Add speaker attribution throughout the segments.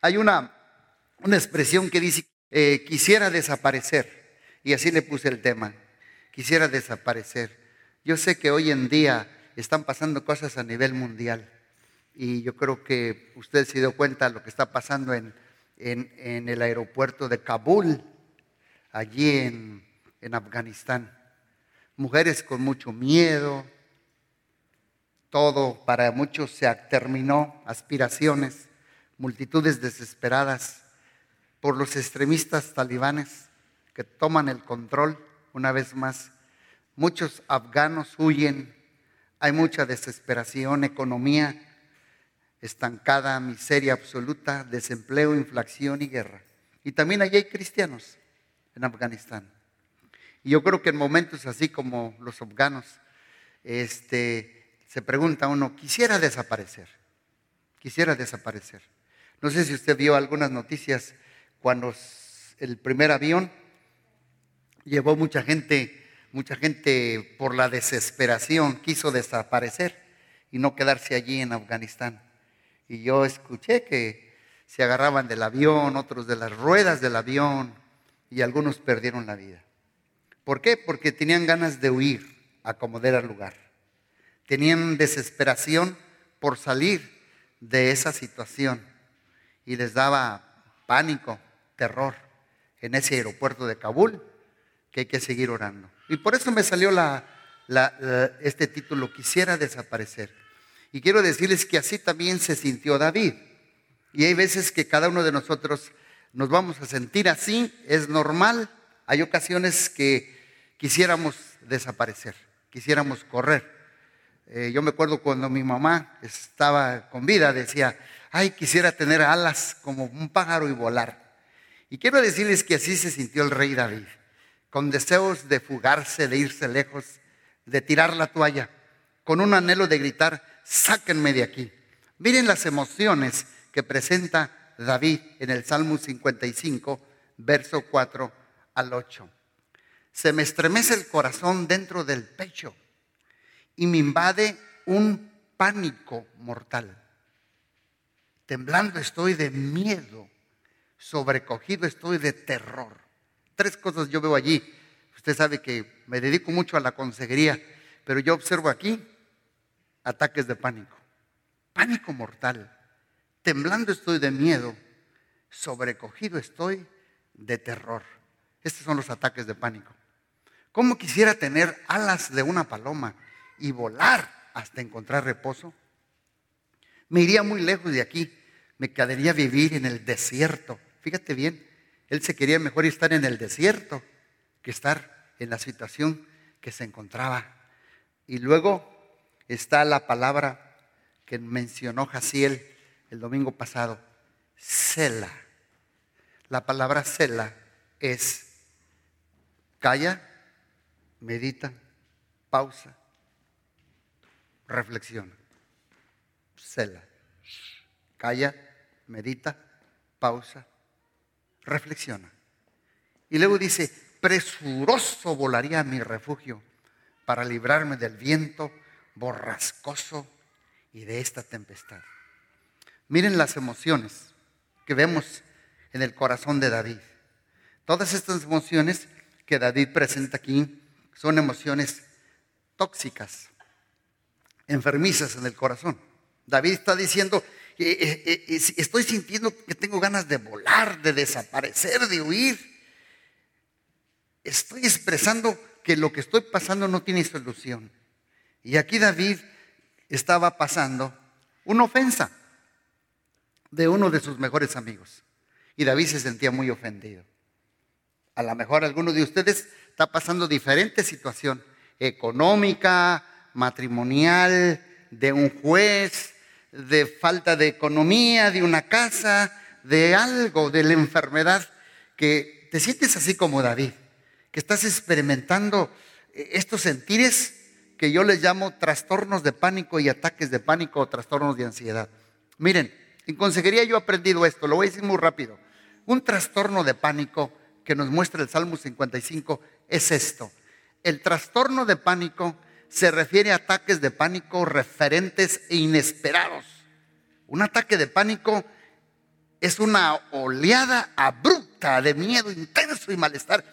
Speaker 1: Hay una, una expresión que dice, eh, quisiera desaparecer. Y así le puse el tema, quisiera desaparecer. Yo sé que hoy en día están pasando cosas a nivel mundial. Y yo creo que usted se dio cuenta de lo que está pasando en, en, el aeropuerto de Kabul, allí en, en Afganistán. Mujeres con mucho miedo, todo para muchos se terminó, aspiraciones, multitudes desesperadas por los extremistas talibanes que toman el control una vez más. Muchos afganos huyen, hay mucha desesperación, economía estancada, miseria absoluta, desempleo, inflación y guerra. Y también allí hay cristianos en Afganistán. Y yo creo que en momentos así como los afganos, este, se pregunta uno, quisiera desaparecer, quisiera desaparecer. No sé si usted vio algunas noticias cuando el primer avión llevó mucha gente, mucha gente por la desesperación quiso desaparecer y no quedarse allí en Afganistán. Y yo escuché que se agarraban del avión, otros de las ruedas del avión y algunos perdieron la vida. ¿Por qué? Porque tenían ganas de huir, acomodar al lugar tenían desesperación por salir de esa situación y les daba pánico, terror en ese aeropuerto de Kabul que hay que seguir orando. Y por eso me salió este título, quisiera desaparecer. Y quiero decirles que así también se sintió David. Y hay veces que cada uno de nosotros nos vamos a sentir así, es normal. Hay ocasiones que quisiéramos desaparecer, quisiéramos correr. Eh, yo me acuerdo cuando mi mamá estaba con vida, decía, ay, quisiera tener alas como un pájaro y volar. Y quiero decirles que así se sintió el rey David, con deseos de fugarse, de irse lejos, de tirar la toalla, con un anhelo de gritar, sáquenme de aquí. Miren las emociones que presenta David en el Salmo 55, verso 4 al 8. Se me estremece el corazón dentro del pecho y me invade un pánico mortal. Temblando estoy de miedo, sobrecogido estoy de terror. Tres cosas yo veo allí. Usted sabe que me dedico mucho a la consejería, pero yo observo aquí ataques de pánico. Pánico mortal. Temblando estoy de miedo, sobrecogido estoy de terror. Estos son los ataques de pánico. ¿Cómo quisiera tener alas de una paloma? y volar hasta encontrar reposo. Me iría muy lejos de aquí, me quedaría vivir en el desierto. Fíjate bien, él se quería mejor estar en el desierto que estar en la situación que se encontraba. Y luego está la palabra que mencionó Jaciel el domingo pasado, cela. La palabra cela es calla, medita, pausa, reflexiona. Cela. Calla, medita, pausa, reflexiona. Y luego dice, presuroso volaría a mi refugio para librarme del viento borrascoso y de esta tempestad. Miren las emociones que vemos en el corazón de David. Todas estas emociones que David presenta aquí son emociones tóxicas, enfermizas en el corazón. David está diciendo, eh, eh, eh, estoy sintiendo que tengo ganas de volar, de desaparecer, de huir. Estoy expresando que lo que estoy pasando no tiene solución. Y aquí David estaba pasando una ofensa de uno de sus mejores amigos. Y David se sentía muy ofendido. A lo mejor alguno de ustedes está pasando diferente situación económica, matrimonial, de un juez, de falta de economía, de una casa, de algo, de la enfermedad, que te sientes así como David, que estás experimentando estos sentires que yo les llamo trastornos de pánico y ataques de pánico o trastornos de ansiedad. Miren, en consejería yo he aprendido esto, lo voy a decir muy rápido. Un trastorno de pánico que nos muestra el Salmo 55 es esto. El trastorno de pánico se refiere a ataques de pánico referentes e inesperados. Un ataque de pánico Es una oleada abrupta de miedo intenso y malestar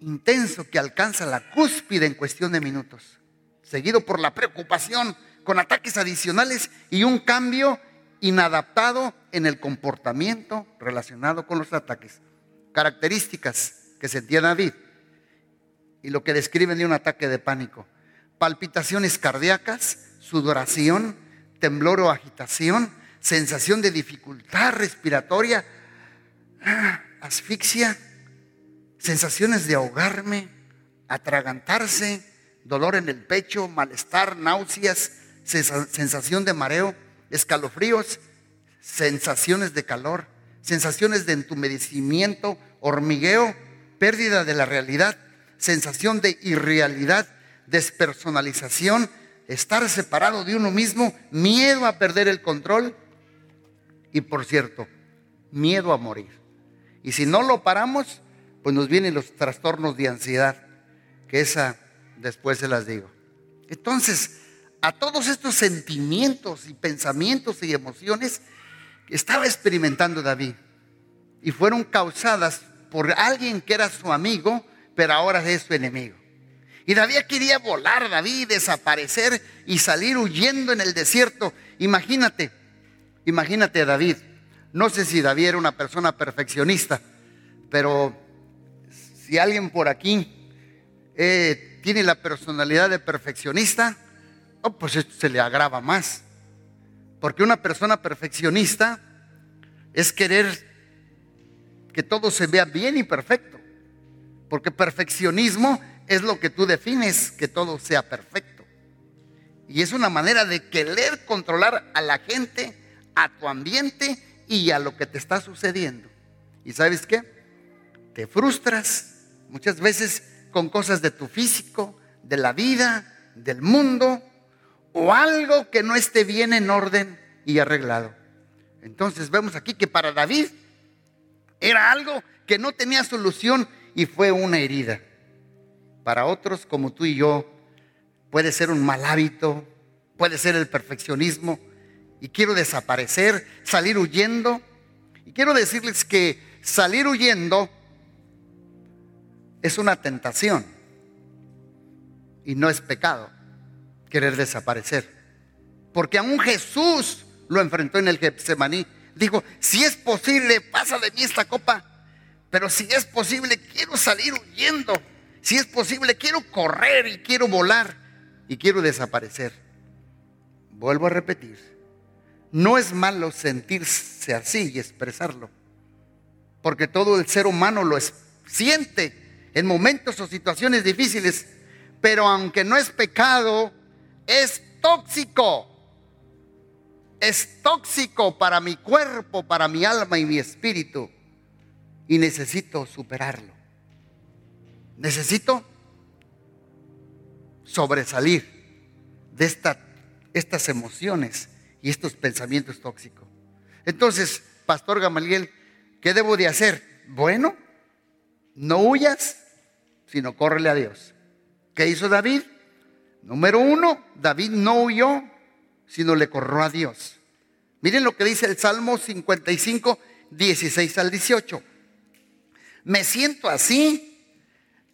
Speaker 1: intenso que alcanza la cúspide en cuestión de minutos, seguido por la preocupación con ataques adicionales y un cambio inadaptado en el comportamiento relacionado con los ataques. Características que sentía David y lo que describen de un ataque de pánico. Palpitaciones cardíacas, sudoración, temblor o agitación, sensación de dificultad respiratoria, ah, asfixia, sensaciones de ahogarme, atragantarse, dolor en el pecho, malestar, náuseas, sensación de mareo, escalofríos, sensaciones de calor, sensaciones de entumecimiento, hormigueo, pérdida de la realidad, sensación de irrealidad, despersonalización, estar separado de uno mismo, miedo a perder el control y por cierto, miedo a morir. Y si no lo paramos, pues nos vienen los trastornos de ansiedad, que esa después se las digo. Entonces, a todos estos sentimientos y pensamientos y emociones que estaba experimentando David y fueron causadas por alguien que era su amigo, pero ahora es su enemigo. Y David quería volar, David, desaparecer y salir huyendo en el desierto. Imagínate, imagínate a David. No sé si David era una persona perfeccionista, pero si alguien por aquí eh, tiene la personalidad de perfeccionista, oh, pues se le agrava más. Porque una persona perfeccionista es querer que todo se vea bien y perfecto. Porque perfeccionismo es lo que tú defines, que todo sea perfecto. Y es una manera de querer controlar a la gente, a tu ambiente y a lo que te está sucediendo. ¿Y sabes qué? Te frustras muchas veces con cosas de tu físico, de la vida, del mundo, o algo que no esté bien en orden y arreglado. Entonces vemos aquí que para David era algo que no tenía solución y fue una herida. Para otros como tú y yo puede ser un mal hábito, puede ser el perfeccionismo y quiero desaparecer, salir huyendo. Y quiero decirles que salir huyendo es una tentación y no es pecado querer desaparecer. Porque aún Jesús lo enfrentó en el Getsemaní. Dijo, si es posible, pasa de mí esta copa. Pero si es posible, quiero salir huyendo. Si es posible, quiero correr y quiero volar y quiero desaparecer. Vuelvo a repetir, no es malo sentirse así y expresarlo. Porque todo el ser humano lo siente en momentos o situaciones difíciles. Pero aunque no es pecado, es tóxico es tóxico para mi cuerpo, para mi alma y mi espíritu. Y necesito superarlo. Necesito sobresalir de estas emociones y estos pensamientos tóxicos. Entonces, Pastor Gamaliel, ¿qué debo de hacer? Bueno, no huyas, sino córrele a Dios. ¿Qué hizo David? Número uno, David no huyó, sino le corrió a Dios. Miren lo que dice el Salmo 55, 16 al 18. Me siento así,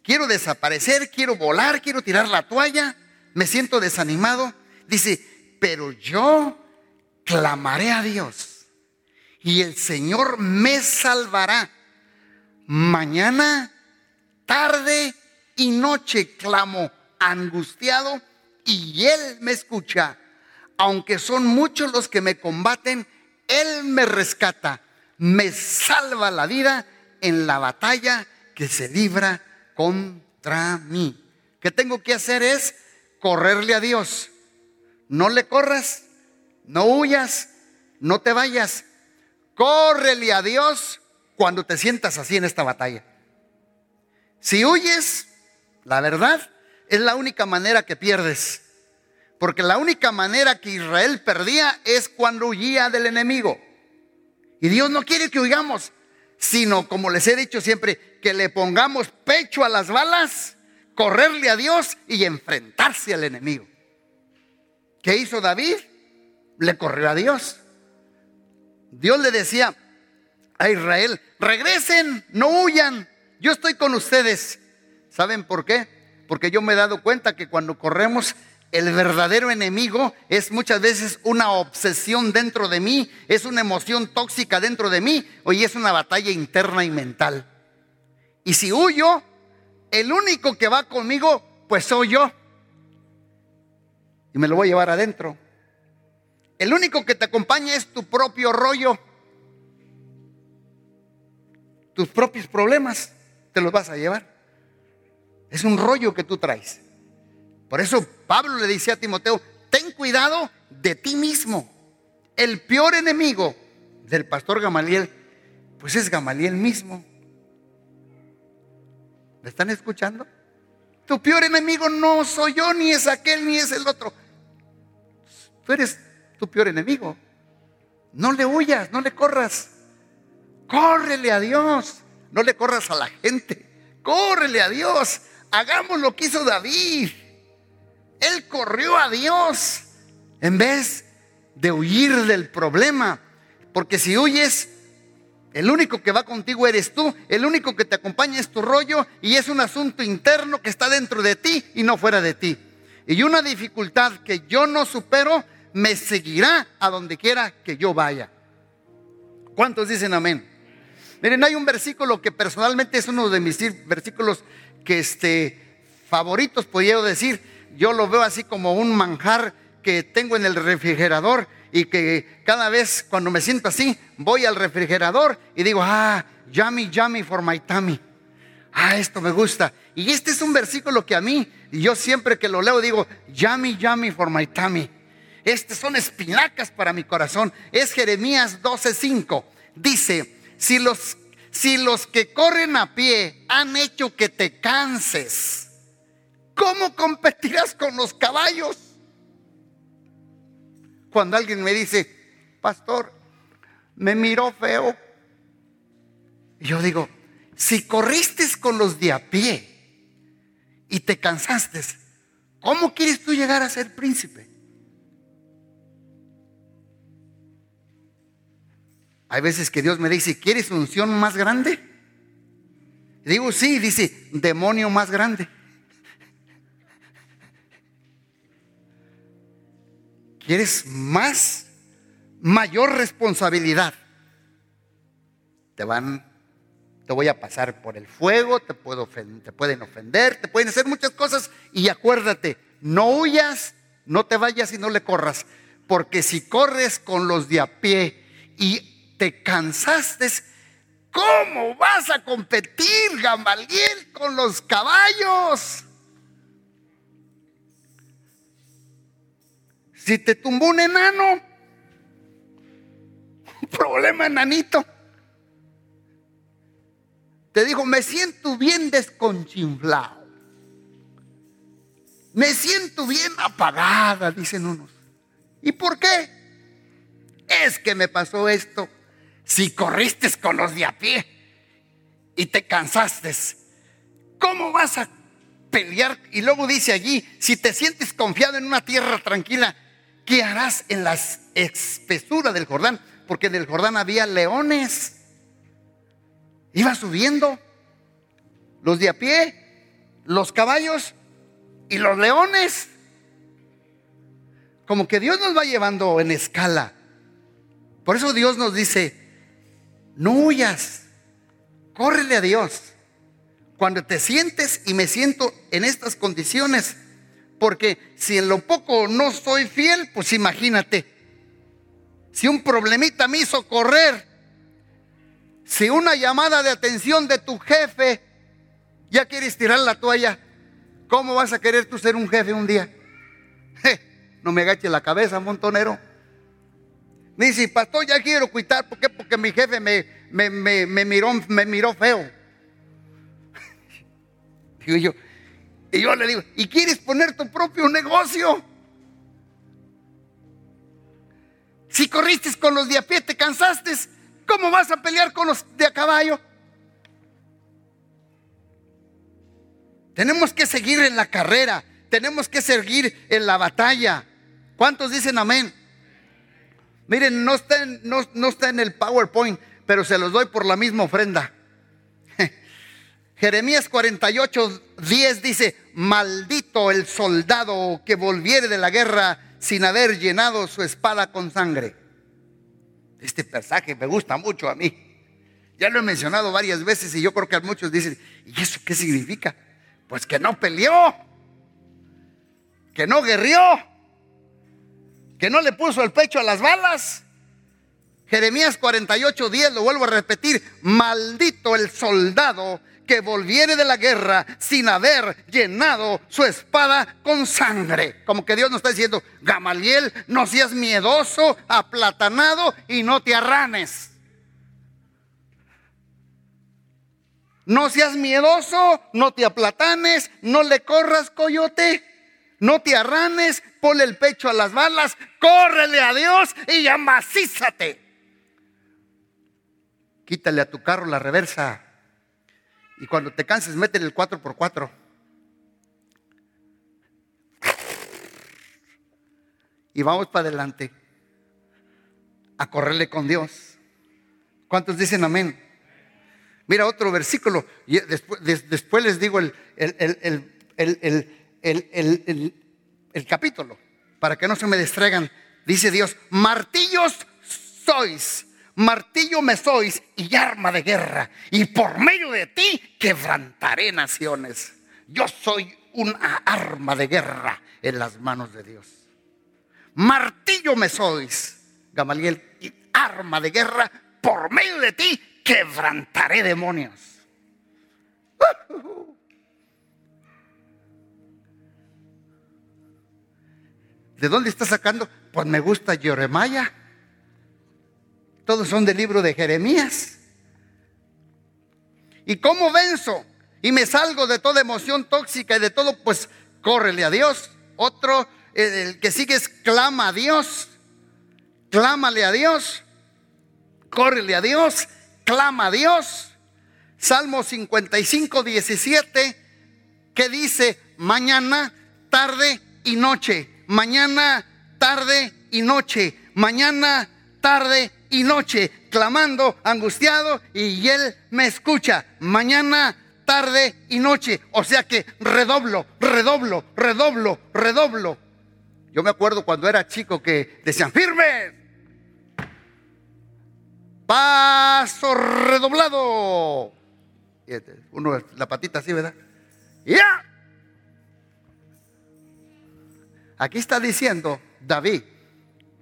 Speaker 1: quiero desaparecer, quiero volar, quiero tirar la toalla, me siento desanimado. Dice, pero yo clamaré a Dios y el Señor me salvará. Mañana, tarde y noche clamo angustiado y Él me escucha aunque son muchos los que me combaten, Él me rescata, me salva la vida en la batalla que se libra contra mí. ¿Qué tengo que hacer es correrle a Dios. No le corras, no huyas, no te vayas. Córrele a Dios cuando te sientas así en esta batalla. Si huyes, la verdad, es la única manera que pierdes. Porque la única manera que Israel perdía es cuando huía del enemigo. Y Dios no quiere que huyamos, sino, como les he dicho siempre, que le pongamos pecho a las balas, correrle a Dios y enfrentarse al enemigo. ¿Qué hizo David? Le corrió a Dios. Dios le decía a Israel, regresen, no huyan, yo estoy con ustedes. ¿Saben por qué? Porque yo me he dado cuenta que cuando corremos, el verdadero enemigo es muchas veces una obsesión dentro de mí, es una emoción tóxica dentro de mí, hoy es una batalla interna y mental. Y si huyo, el único que va conmigo, pues soy yo. Y me lo voy a llevar adentro. El único que te acompaña es tu propio rollo. Tus propios problemas te los vas a llevar. Es un rollo que tú traes. Por eso Pablo le dice a Timoteo, ten cuidado de ti mismo. El peor enemigo del pastor Gamaliel, pues es Gamaliel mismo. ¿Me están escuchando? Tu peor enemigo no soy yo, ni es aquel, ni es el otro. Tú eres tu peor enemigo. No le huyas, no le corras. Córrele a Dios. No le corras a la gente. Córrele a Dios. Hagamos lo que hizo David. Él corrió a Dios en vez de huir del problema. Porque si huyes, el único que va contigo eres tú, el único que te acompaña es tu rollo y es un asunto interno que está dentro de ti y no fuera de ti. Y una dificultad que yo no supero me seguirá a donde quiera que yo vaya. ¿Cuántos dicen amén? Miren, hay un versículo que personalmente es uno de mis versículos que este, favoritos, podría decir. Yo lo veo así como un manjar que tengo en el refrigerador y que cada vez cuando me siento así, voy al refrigerador y digo, ah, yummy, yummy for my tummy. Ah, esto me gusta. Y este es un versículo que a mí, yo siempre que lo leo digo, yummy, yummy for my tummy. Estas son espinacas para mi corazón. Es Jeremías 12:5. Dice, si los, si los que corren a pie han hecho que te canses, ¿cómo competirás con los caballos? Cuando alguien me dice, pastor, me miró feo. yo digo, si corriste con los de a pie y te cansaste, ¿cómo quieres tú llegar a ser príncipe? Hay veces que Dios me dice, ¿quieres unción más grande? digo, sí, dice, demonio más grande. ¿Quieres más, mayor responsabilidad? Te van, te voy a pasar por el fuego, te, puedo, te pueden ofender, te pueden hacer muchas cosas y acuérdate, no huyas, no te vayas y no le corras, porque si corres con los de a pie y te cansaste, ¿cómo vas a competir, Gamaliel, con los caballos? Si te tumbó un enano, problema enanito. Te dijo, me siento bien desconchinflado. Me siento bien apagada, dicen unos. ¿Y por qué? Es que me pasó esto. Si corriste con los de a pie y te cansaste, ¿cómo vas a pelear? Y luego dice allí, si te sientes confiado en una tierra tranquila, ¿qué harás en la espesura del Jordán? Porque en el Jordán había leones. Iba subiendo los de a pie, los caballos y los leones. Como que Dios nos va llevando en escala. Por eso Dios nos dice, no huyas, córrele a Dios. Cuando te sientes y me siento en estas condiciones, porque si en lo poco no soy fiel, pues imagínate, si un problemita me hizo correr, si una llamada de atención de tu jefe ya quieres tirar la toalla, ¿cómo vas a querer tú ser un jefe un día? no me agache la cabeza, montonero. Me dice, pastor, ya quiero quitar. ¿Por qué? Porque mi jefe me, me, miró, me miró feo. Digo yo, y yo le digo, ¿y quieres poner tu propio negocio? Si corriste con los de a pie, te cansaste, ¿cómo vas a pelear con los de a caballo? Tenemos que seguir en la carrera, tenemos que seguir en la batalla. ¿Cuántos dicen amén? Miren, no está, en, no, no está en el PowerPoint, pero se los doy por la misma ofrenda. Jeremías 48, 10 dice, maldito el soldado que volviere de la guerra sin haber llenado su espada con sangre. Este pasaje me gusta mucho a mí. Ya lo he mencionado varias veces y yo creo que muchos dicen, ¿y eso qué significa? Pues que no peleó, que no guerrió, que no le puso el pecho a las balas. Jeremías 48, 10, lo vuelvo a repetir, maldito el soldado que volviere de la guerra sin haber llenado su espada con sangre. Como que Dios nos está diciendo, Gamaliel, no seas miedoso, aplatanado y no te arranes. No seas miedoso, no te aplatanes, no le corras, coyote. No te arranes, ponle el pecho a las balas, córrele a Dios y amacízate. Quítale a tu carro la reversa. Y cuando te canses, métele el 4x4. Y vamos para adelante a correrle con Dios. ¿Cuántos dicen amén? Mira otro versículo. Y después, después les digo el, el, el, el capítulo, para que no se me distraigan. Dice Dios, martillos sois, martillo me sois y arma de guerra, y por medio de ti quebrantaré naciones. Yo soy una arma de guerra en las manos de Dios. Martillo me sois, Gamaliel, y arma de guerra, por medio de ti quebrantaré demonios. ¿De dónde está sacando? Pues me gusta Jeremiah. Todos son del libro de Jeremías. ¿Y cómo venzo? Y me salgo de toda emoción tóxica y de todo, pues córrele a Dios. Otro, el que sigue es clama a Dios. Clámale a Dios. Córrele a Dios. Clama a Dios. Salmo 55, 17, que dice, mañana, tarde y noche mañana, tarde y noche, mañana, tarde y noche, clamando, angustiado, y Él me escucha, mañana, tarde y noche. O sea que redoblo, redoblo, redoblo, redoblo. Yo me acuerdo cuando era chico que decían, firme, paso redoblado. Este, uno, la patita así, ¿verdad? Ya. Aquí está diciendo David,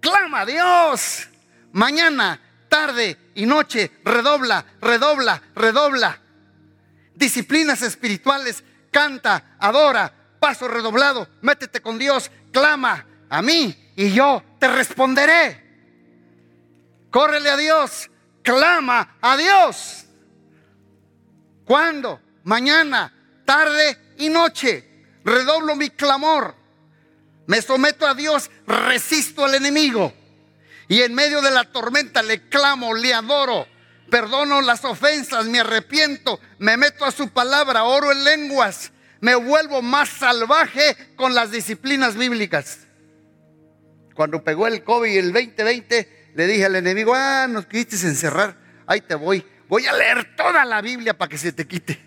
Speaker 1: clama a Dios. Mañana, tarde y noche, redobla, redobla, redobla. Disciplinas espirituales, canta, adora, paso redoblado, métete con Dios, clama a mí y yo te responderé. Córrele a Dios, clama a Dios. ¿Cuándo? Mañana, tarde y noche. Redoblo mi clamor me someto a Dios, resisto al enemigo. Y en medio de la tormenta le clamo, le adoro, perdono las ofensas, me arrepiento, me meto a su palabra, oro en lenguas, me vuelvo más salvaje con las disciplinas bíblicas. Cuando pegó el COVID el 2020, le dije al enemigo, ah, nos quisiste encerrar, ahí te voy, voy a leer toda la Biblia para que se te quite.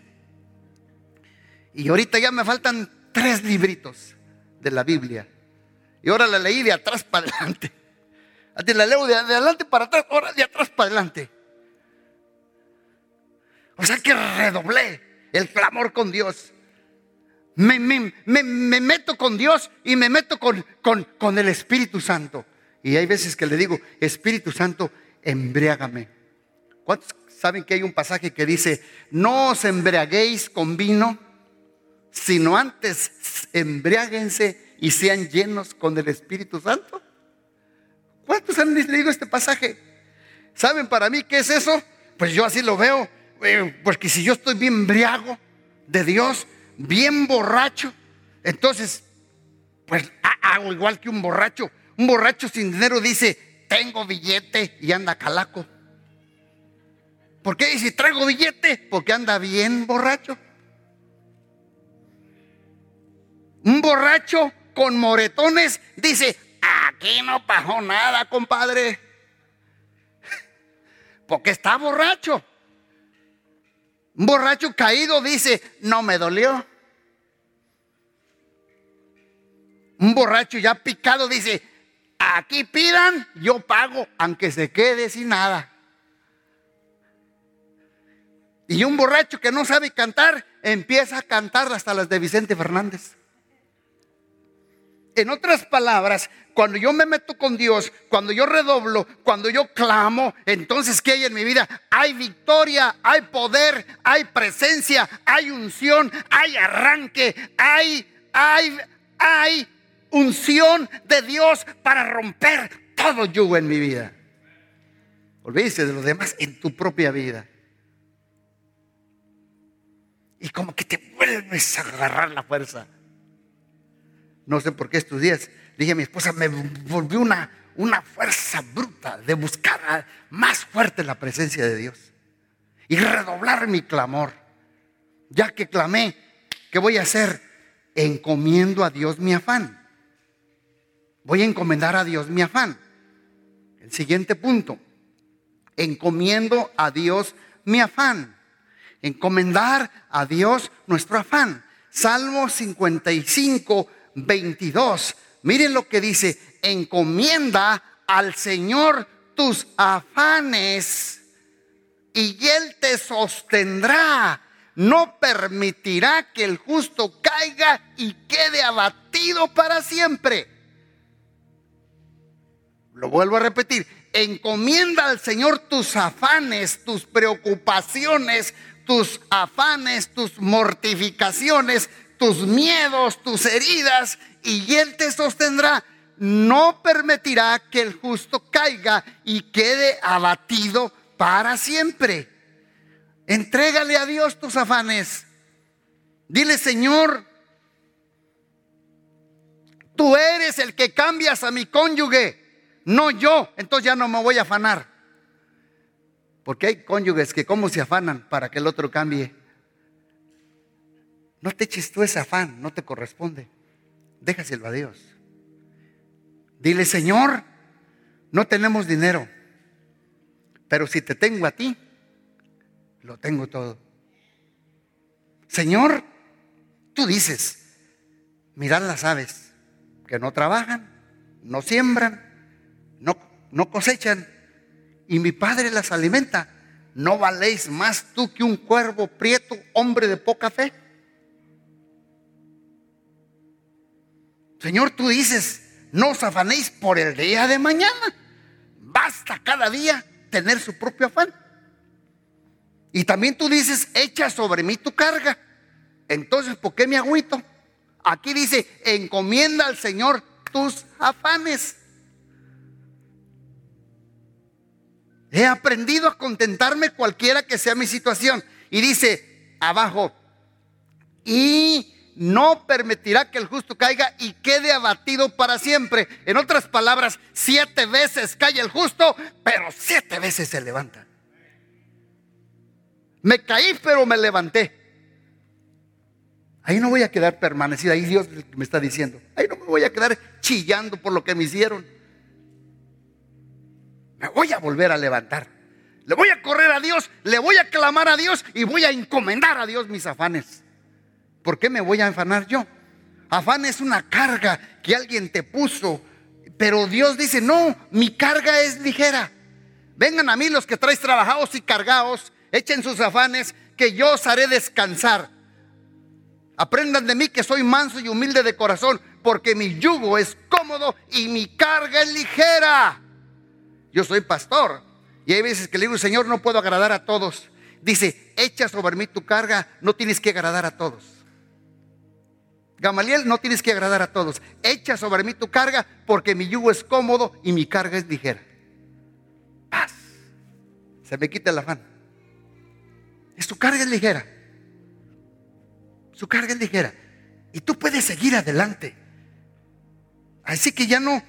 Speaker 1: Y ahorita ya me faltan tres libritos de la Biblia. Y ahora la leí de atrás para adelante. Antes la leo de adelante para atrás, ahora de atrás para adelante. O sea que redoblé el clamor con Dios. Me, meto con Dios y me meto con, con, con el Espíritu Santo. Y hay veces que le digo, Espíritu Santo, embriágame. ¿Cuántos saben que hay un pasaje que dice, no os embriaguéis con vino? sino antes embriáguense y sean llenos con el Espíritu Santo. ¿Cuántos han leído este pasaje? ¿Saben para mí qué es eso? Pues yo así lo veo, eh, porque si yo estoy bien embriago de Dios, bien borracho, entonces, pues hago igual que un borracho. Un borracho sin dinero dice, tengo billete y anda calaco. ¿Por qué dice traigo billete? Porque anda bien borracho. Un borracho con moretones dice, aquí no pasó nada, compadre. porque está borracho. Un borracho caído dice, no me dolió. Un borracho ya picado dice, aquí pidan, yo pago, aunque se quede sin nada. Y un borracho que no sabe cantar, empieza a cantar hasta las de Vicente Fernández. En otras palabras, cuando yo me meto con Dios, cuando yo redoblo, cuando yo clamo, entonces ¿qué hay en mi vida? Hay victoria, hay poder, hay presencia, hay unción, hay arranque, hay, hay, hay unción de Dios para romper todo yugo en mi vida. Olvídese de los demás en tu propia vida. Y como que te vuelves a agarrar la fuerza. No sé por qué estos días dije a mi esposa, me volvió una, una fuerza bruta de buscar más fuerte la presencia de Dios y redoblar mi clamor. Ya que clamé, ¿qué voy a hacer? Encomiendo a Dios mi afán. Voy a encomendar a Dios mi afán. El siguiente punto. Encomiendo a Dios mi afán. Encomendar a Dios nuestro afán. Salmo 55, 22. Miren lo que dice. Encomienda al Señor tus afanes y Él te sostendrá. No permitirá que el justo caiga y quede abatido para siempre. Lo vuelvo a repetir. Encomienda al Señor tus afanes, tus preocupaciones, tus afanes, tus mortificaciones, tus miedos, tus heridas, y Él te sostendrá. No permitirá que el justo caiga y quede abatido para siempre. Entrégale a Dios tus afanes. Dile, Señor, tú eres el que cambias a mi cónyuge no yo, entonces ya no me voy a afanar. Porque hay cónyuges que como se afanan para que el otro cambie. No te eches tú ese afán, no te corresponde. Déjaselo a Dios. Dile, Señor, no tenemos dinero, pero si te tengo a ti, lo tengo todo. Señor, tú dices, mirad las aves, que no trabajan, no siembran, no, no cosechan y mi Padre las alimenta. ¿No valéis más tú que un cuervo prieto, hombre de poca fe? Señor, tú dices, no os afanéis por el día de mañana. Basta cada día tener su propio afán. Y también tú dices, echa sobre mí tu carga. Entonces, ¿por qué me agüito? Aquí dice, encomienda al Señor tus afanes. He aprendido a contentarme cualquiera que sea mi situación. Y dice abajo, y no permitirá que el justo caiga y quede abatido para siempre. En otras palabras, siete veces cae el justo, pero siete veces se levanta. Me caí, pero me levanté. Ahí no voy a quedar permanecido. Ahí Dios me está diciendo. Ahí no me voy a quedar chillando por lo que me hicieron me voy a volver a levantar. Le voy a correr a Dios, le voy a clamar a Dios y voy a encomendar a Dios mis afanes. ¿Por qué me voy a afanar yo? Afán es una carga que alguien te puso, pero Dios dice, no, mi carga es ligera. Vengan a mí los que traes trabajados y cargados, echen sus afanes, que yo os haré descansar. Aprendan de mí que soy manso y humilde de corazón, porque mi yugo es cómodo y mi carga es ligera. Yo soy pastor. Y hay veces que le digo, Señor, no puedo agradar a todos. Dice, echa sobre mí tu carga, no tienes que agradar a todos. Gamaliel, no tienes que agradar a todos. Echa sobre mí tu carga porque mi yugo es cómodo y mi carga es ligera. Paz. Se me quita el afán. Es tu carga es ligera. Su carga es ligera. Y tú puedes seguir adelante. Así que ya no,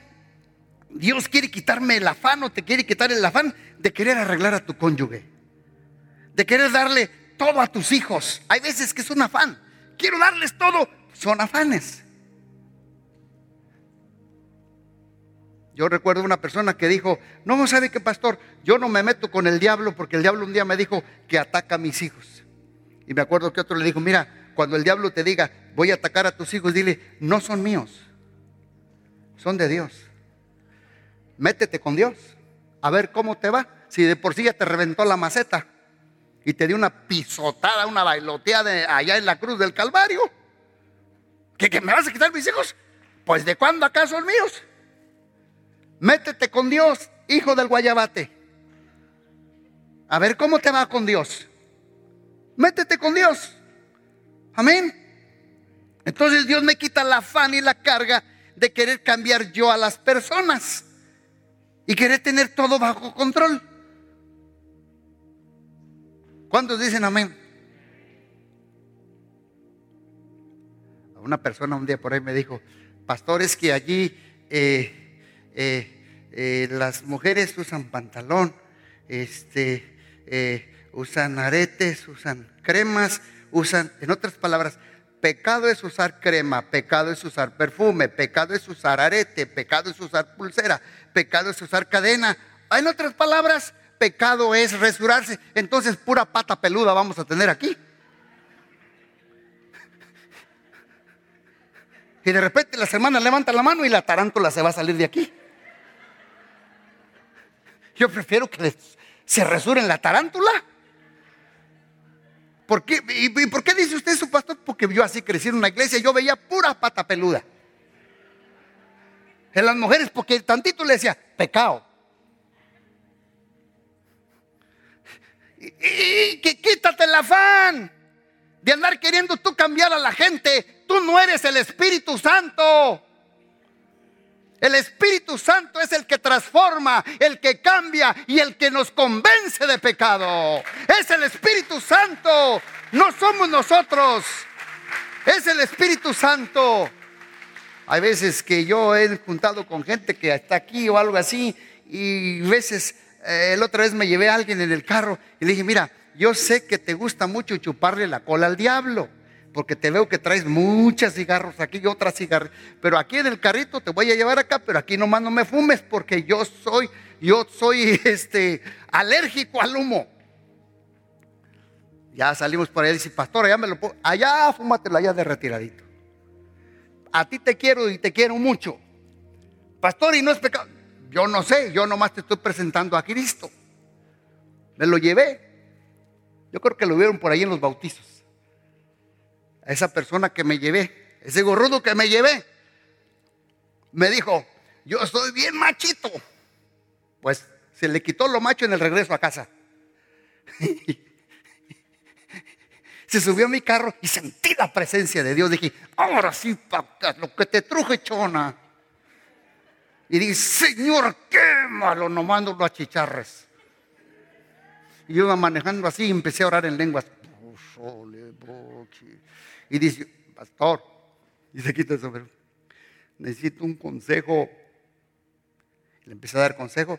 Speaker 1: Dios quiere quitarme el afán o te quiere quitar el afán de querer arreglar a tu cónyuge. De querer darle todo a tus hijos. Hay veces que es un afán. Quiero darles todo. Son afanes. Yo recuerdo una persona que dijo, no, ¿sabe qué, pastor? Yo no me meto con el diablo porque el diablo un día me dijo que ataca a mis hijos. Y me acuerdo que otro le dijo, mira, cuando el diablo te diga, voy a atacar a tus hijos, dile, no son míos, son de Dios. Métete con Dios, a ver cómo te va. Si de por sí ya te reventó la maceta y te dio una pisotada, una bailoteada allá en la cruz del Calvario. ¿Que, ¿Que, me vas a quitar mis hijos? Pues de cuándo acá son míos. Métete con Dios, hijo del guayabate. A ver cómo te va con Dios. Métete con Dios. Amén. Entonces Dios me quita la afán y la carga de querer cambiar yo a las personas y querer tener todo bajo control. ¿Cuántos dicen amén? Una persona un día por ahí me dijo, pastor, es que allí eh, eh, eh, las mujeres usan pantalón, este, usan aretes, usan cremas, usan, en otras palabras, pecado es usar crema, pecado es usar perfume, pecado es usar arete, pecado es usar pulsera, pecado es usar cadena. En otras palabras, pecado es resurarse. Entonces pura pata peluda vamos a tener aquí. Y de repente la semana levanta la mano y la tarántula se va a salir de aquí. Yo prefiero que se resuren la tarántula. ¿Por qué? ¿Y por qué dice usted su pastor? Porque yo así crecí en una iglesia, yo veía pura pata peluda. En las mujeres, porque tantito le decía, pecado. Y, quítate el afán de andar queriendo tú cambiar a la gente. Tú no eres el Espíritu Santo. El Espíritu Santo es el que transforma, el que cambia y el que nos convence de pecado. Es el Espíritu Santo, no somos nosotros. Es el Espíritu Santo. Hay veces que yo he juntado con gente que está aquí o algo así y veces eh, la otra vez me llevé a alguien en el carro y le dije, mira, yo sé que te gusta mucho chuparle la cola al diablo, porque te veo que traes muchas cigarros aquí y otras cigarros, pero aquí en el carrito te voy a llevar acá, pero aquí nomás no me fumes porque yo soy, yo soy este alérgico al humo. Ya salimos por ahí y dice, pastor, allá me lo pongo, allá fúmatelo allá de retiradito. A ti te quiero y te quiero mucho. Pastor, y no es pecado. Yo no sé, yo nomás te estoy presentando a Cristo. Me lo llevé. Yo creo que lo vieron por ahí en los bautizos. A esa persona que me llevé, ese gorrudo que me llevé, me dijo, yo soy bien machito. Pues se le quitó lo macho en el regreso a casa. se subió a mi carro y sentí la presencia de Dios. Dije, ahora sí, lo que te truje, chona. Y dice, Señor, quémalo, no mando los achicharres. Y yo iba manejando así y empecé a orar en lenguas. Y dice, pastor, y se quita el sombrero. Necesito un consejo. Le empecé a dar consejo.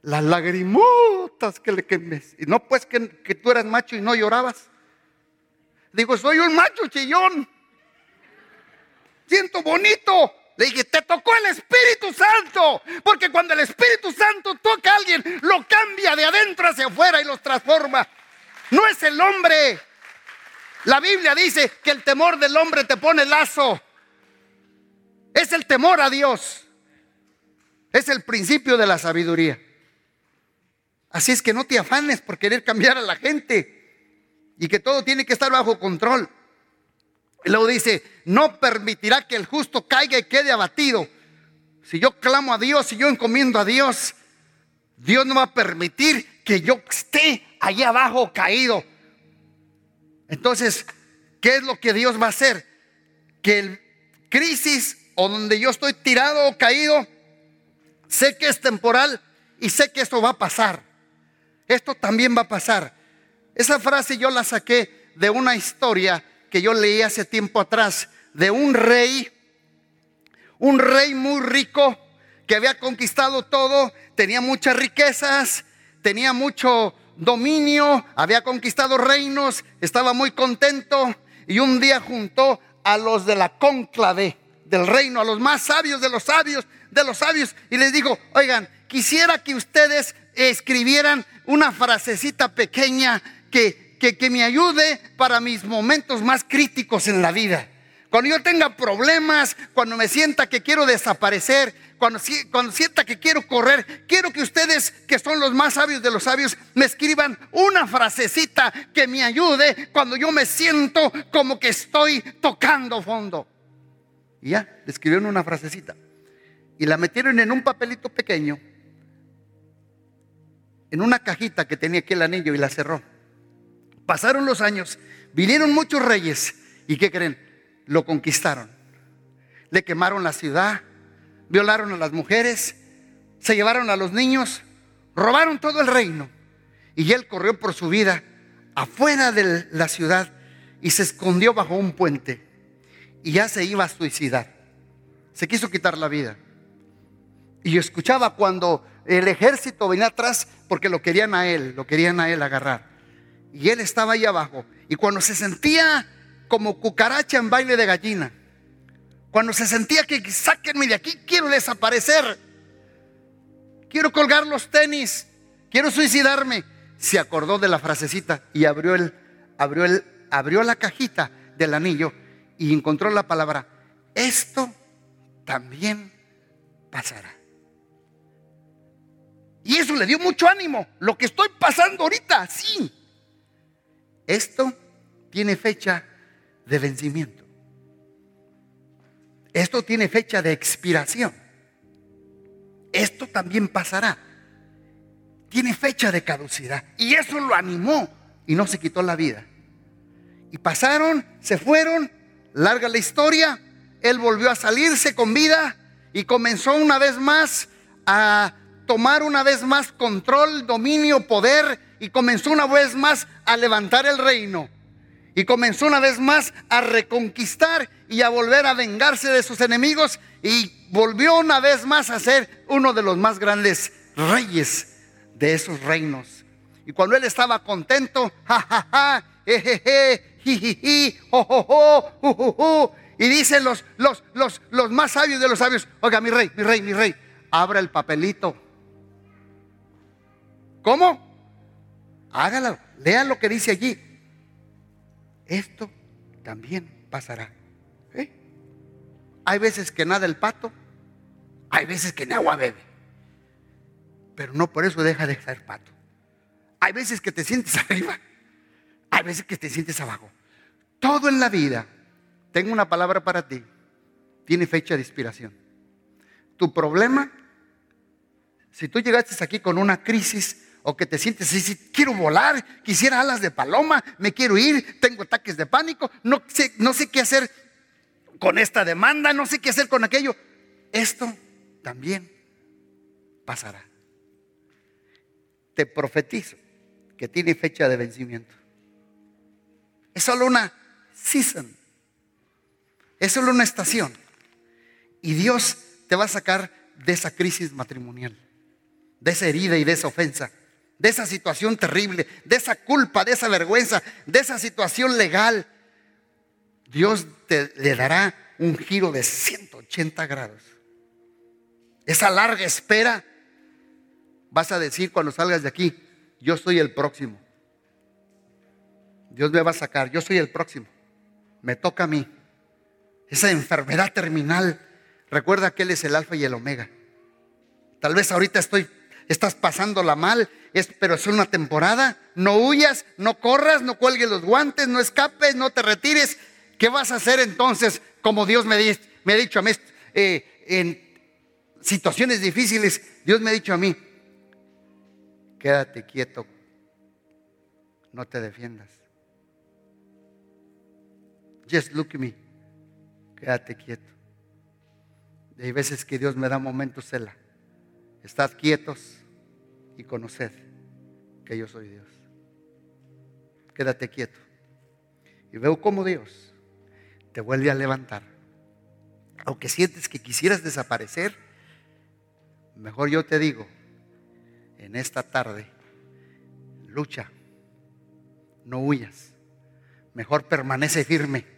Speaker 1: Las lagrimotas que le quemé. Y no, pues que, que tú eras macho y no llorabas. Digo, soy un macho chillón. Siento bonito. Le dije, te tocó el Espíritu Santo. Porque cuando el Espíritu Santo toca a alguien, lo cambia de adentro hacia afuera y los transforma. No es el hombre. La Biblia dice que el temor del hombre te pone lazo. Es el temor a Dios. Es el principio de la sabiduría. Así es que no te afanes por querer cambiar a la gente. Y que todo tiene que estar bajo control. Y luego dice, no permitirá que el justo caiga y quede abatido. Si yo clamo a Dios, si yo encomiendo a Dios, Dios no va a permitir que yo esté allá abajo caído. Entonces, ¿qué es lo que Dios va a hacer? Que el crisis o donde yo estoy tirado o caído, sé que es temporal y sé que esto va a pasar. Esto también va a pasar. Esa frase yo la saqué de una historia que yo leí hace tiempo atrás de un rey, un rey muy rico que había conquistado todo, tenía muchas riquezas, tenía mucho dominio, había conquistado reinos, estaba muy contento y un día juntó a los de la cónclave del reino, a los más sabios de los sabios de los sabios y les digo, oigan, quisiera que ustedes escribieran una frasecita pequeña que, que, me ayude para mis momentos más críticos en la vida. Cuando yo tenga problemas, cuando me sienta que quiero desaparecer, cuando, cuando, sienta que quiero correr, quiero que ustedes, que son los más sabios de los sabios, me escriban una frasecita que me ayude cuando yo me siento como que estoy tocando fondo. Y ya, le escribieron una frasecita. Y la metieron en un papelito pequeño, en una cajita que tenía aquí el anillo y la cerró. Pasaron los años, vinieron muchos reyes. ¿Y qué creen? Lo conquistaron. Le quemaron la ciudad, violaron a las mujeres, se llevaron a los niños, robaron todo el reino. Y él corrió por su vida afuera de la ciudad y se escondió bajo un puente. Y ya se iba a suicidar. Se quiso quitar la vida. Y escuchaba cuando el ejército venía atrás porque lo querían a él, lo querían a él agarrar. Y él estaba ahí abajo. Y cuando se sentía como cucaracha en baile de gallina, cuando se sentía que sáquenme de aquí, quiero desaparecer, quiero colgar los tenis, quiero suicidarme, se acordó de la frasecita y abrió el, abrió el, abrió la cajita del anillo y encontró la palabra, esto también pasará. Y eso le dio mucho ánimo. Lo que estoy pasando ahorita, sí. Esto tiene fecha de vencimiento. Esto tiene fecha de expiración. Esto también pasará. Tiene fecha de caducidad. Y eso lo animó y no se quitó la vida. Y pasaron, se fueron, larga la historia. Él volvió a salirse con vida y comenzó una vez más a tomar una vez más control, dominio, poder y comenzó una vez más a levantar el reino. Y comenzó una vez más a reconquistar y a volver a vengarse de sus enemigos. Y volvió una vez más a ser uno de los más grandes reyes de esos reinos. Y cuando él estaba contento, ja, y dicen los, los, los, los más sabios de los sabios, oiga, mi rey, mi rey, mi rey, abra el papelito. ¿Cómo? Hágalo, lea lo que dice allí esto también pasará. ¿Eh? Hay veces que nada el pato, hay veces que en agua bebe, pero no por eso deja de ser pato. Hay veces que te sientes arriba, hay veces que te sientes abajo. Todo en la vida, tengo una palabra para ti, tiene fecha de inspiración. Tu problema, si tú llegaste aquí con una crisis, o que te sientes así, quiero volar, quisiera alas de paloma, me quiero ir, tengo ataques de pánico, no sé, no sé qué hacer con esta demanda, no sé qué hacer con aquello. Esto también pasará. Te profetizo que tiene fecha de vencimiento. Es solo una season. Es solo una estación. Y Dios te va a sacar de esa crisis matrimonial, de esa herida y de esa ofensa de esa situación terrible, de esa culpa, de esa vergüenza, de esa situación legal, Dios te le dará un giro de 180 grados. Esa larga espera, vas a decir cuando salgas de aquí, yo soy el próximo. Dios me va a sacar, yo soy el próximo. Me toca a mí. Esa enfermedad terminal, recuerda que Él es el alfa y el omega. Tal vez ahorita estoy, estás pasándola mal pero es una temporada. No huyas, no corras, no cuelgues los guantes, no escapes, no te retires. ¿Qué vas a hacer entonces? Como Dios me, ha dicho a mí, eh, en situaciones difíciles, Dios me ha dicho a mí, quédate quieto, no te defiendas. Just look at me, quédate quieto. hay veces que Dios me da momentos, cela. Estad quietos y conoced que yo soy Dios. Quédate quieto. Y veo cómo Dios te vuelve a levantar. Aunque sientes que quisieras desaparecer, mejor yo te digo, en esta tarde, lucha, no huyas, mejor permanece firme.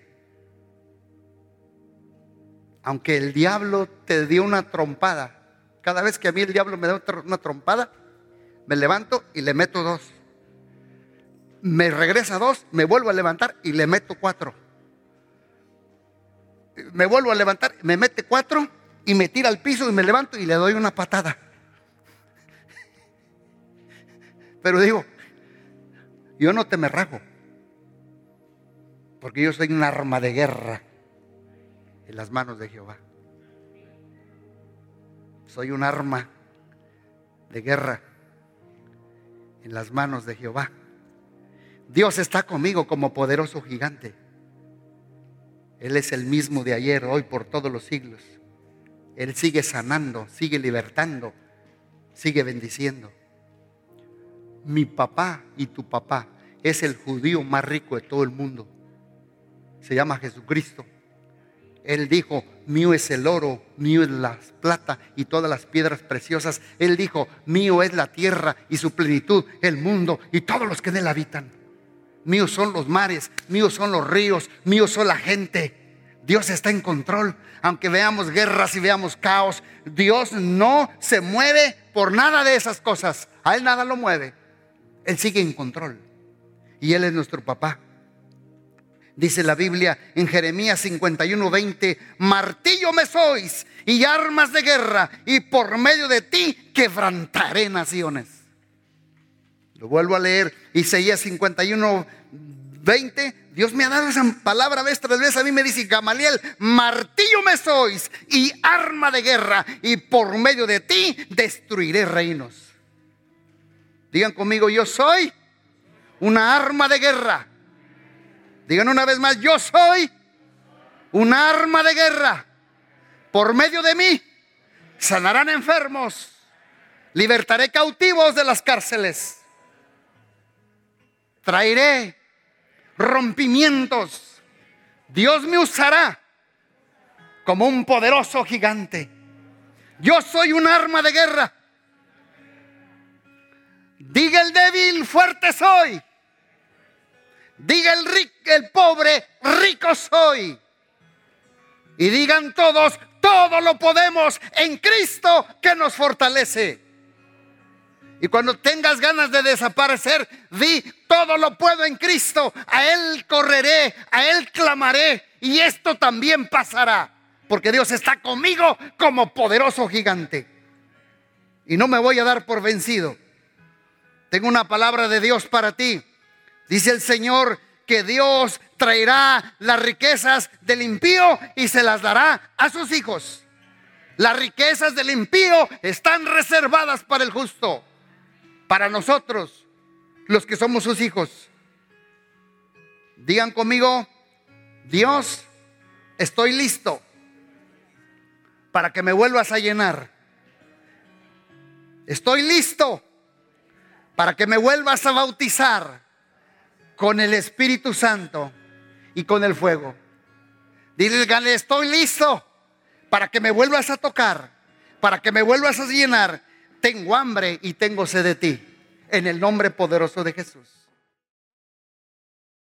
Speaker 1: aunque el diablo te dio una trompada, cada vez que a mí el diablo me da una trompada, me levanto y le meto dos. Me regresa dos, me vuelvo a levantar y le meto cuatro. Me vuelvo a levantar, me mete cuatro y me tira al piso y me levanto y le doy una patada. Pero digo, yo no te me rajo, porque yo soy un arma de guerra en las manos de Jehová. Soy un arma de guerra en las manos de Jehová. Dios está conmigo como poderoso gigante. Él es el mismo de ayer, hoy, por todos los siglos. Él sigue sanando, sigue libertando, sigue bendiciendo. Mi papá y tu papá es el judío más rico de todo el mundo. Se llama Jesucristo. Él dijo, mío es el oro, mío es la plata y todas las piedras preciosas. Él dijo, mío es la tierra y su plenitud, el mundo y todos los que en él habitan. Míos son los mares, míos son los ríos, míos son la gente. Dios está en control. Aunque veamos guerras y veamos caos, Dios no se mueve por nada de esas cosas. A Él nada lo mueve. Él sigue en control. Y Él es nuestro papá. Dice la Biblia en Jeremías 51, 20, martillo me sois y armas de guerra, y por medio de ti quebrantaré naciones. Lo vuelvo a leer, Isaías 51, 20. Dios me ha dado esa palabra vez tras vez. A mí me dice Gamaliel, martillo me sois y arma de guerra, y por medio de ti destruiré reinos. Digan conmigo, yo soy una arma de guerra Digan una vez más, yo soy un arma de guerra. Por medio de mí sanarán enfermos, libertaré cautivos de las cárceles, traeré rompimientos. Dios me usará como un poderoso gigante. Yo soy un arma de guerra. Diga el débil, fuerte soy. Diga el, pobre, rico soy. Y digan todos, todo lo podemos en Cristo que nos fortalece. Y cuando tengas ganas de desaparecer, di, todo lo puedo en Cristo. A Él correré, a Él clamaré. Y esto también pasará. Porque Dios está conmigo como poderoso gigante. Y no me voy a dar por vencido. Tengo una palabra de Dios para ti. Dice el Señor que Dios traerá las riquezas del impío y se las dará a sus hijos. Las riquezas del impío están reservadas para el justo, para nosotros, los que somos sus hijos. Digan conmigo, Dios, estoy listo para que me vuelvas a llenar. Estoy listo para que me vuelvas a bautizar con el Espíritu Santo y con el fuego. Dile, estoy listo para que me vuelvas a tocar, para que me vuelvas a llenar. Tengo hambre y tengo sed de ti. En el nombre poderoso de Jesús.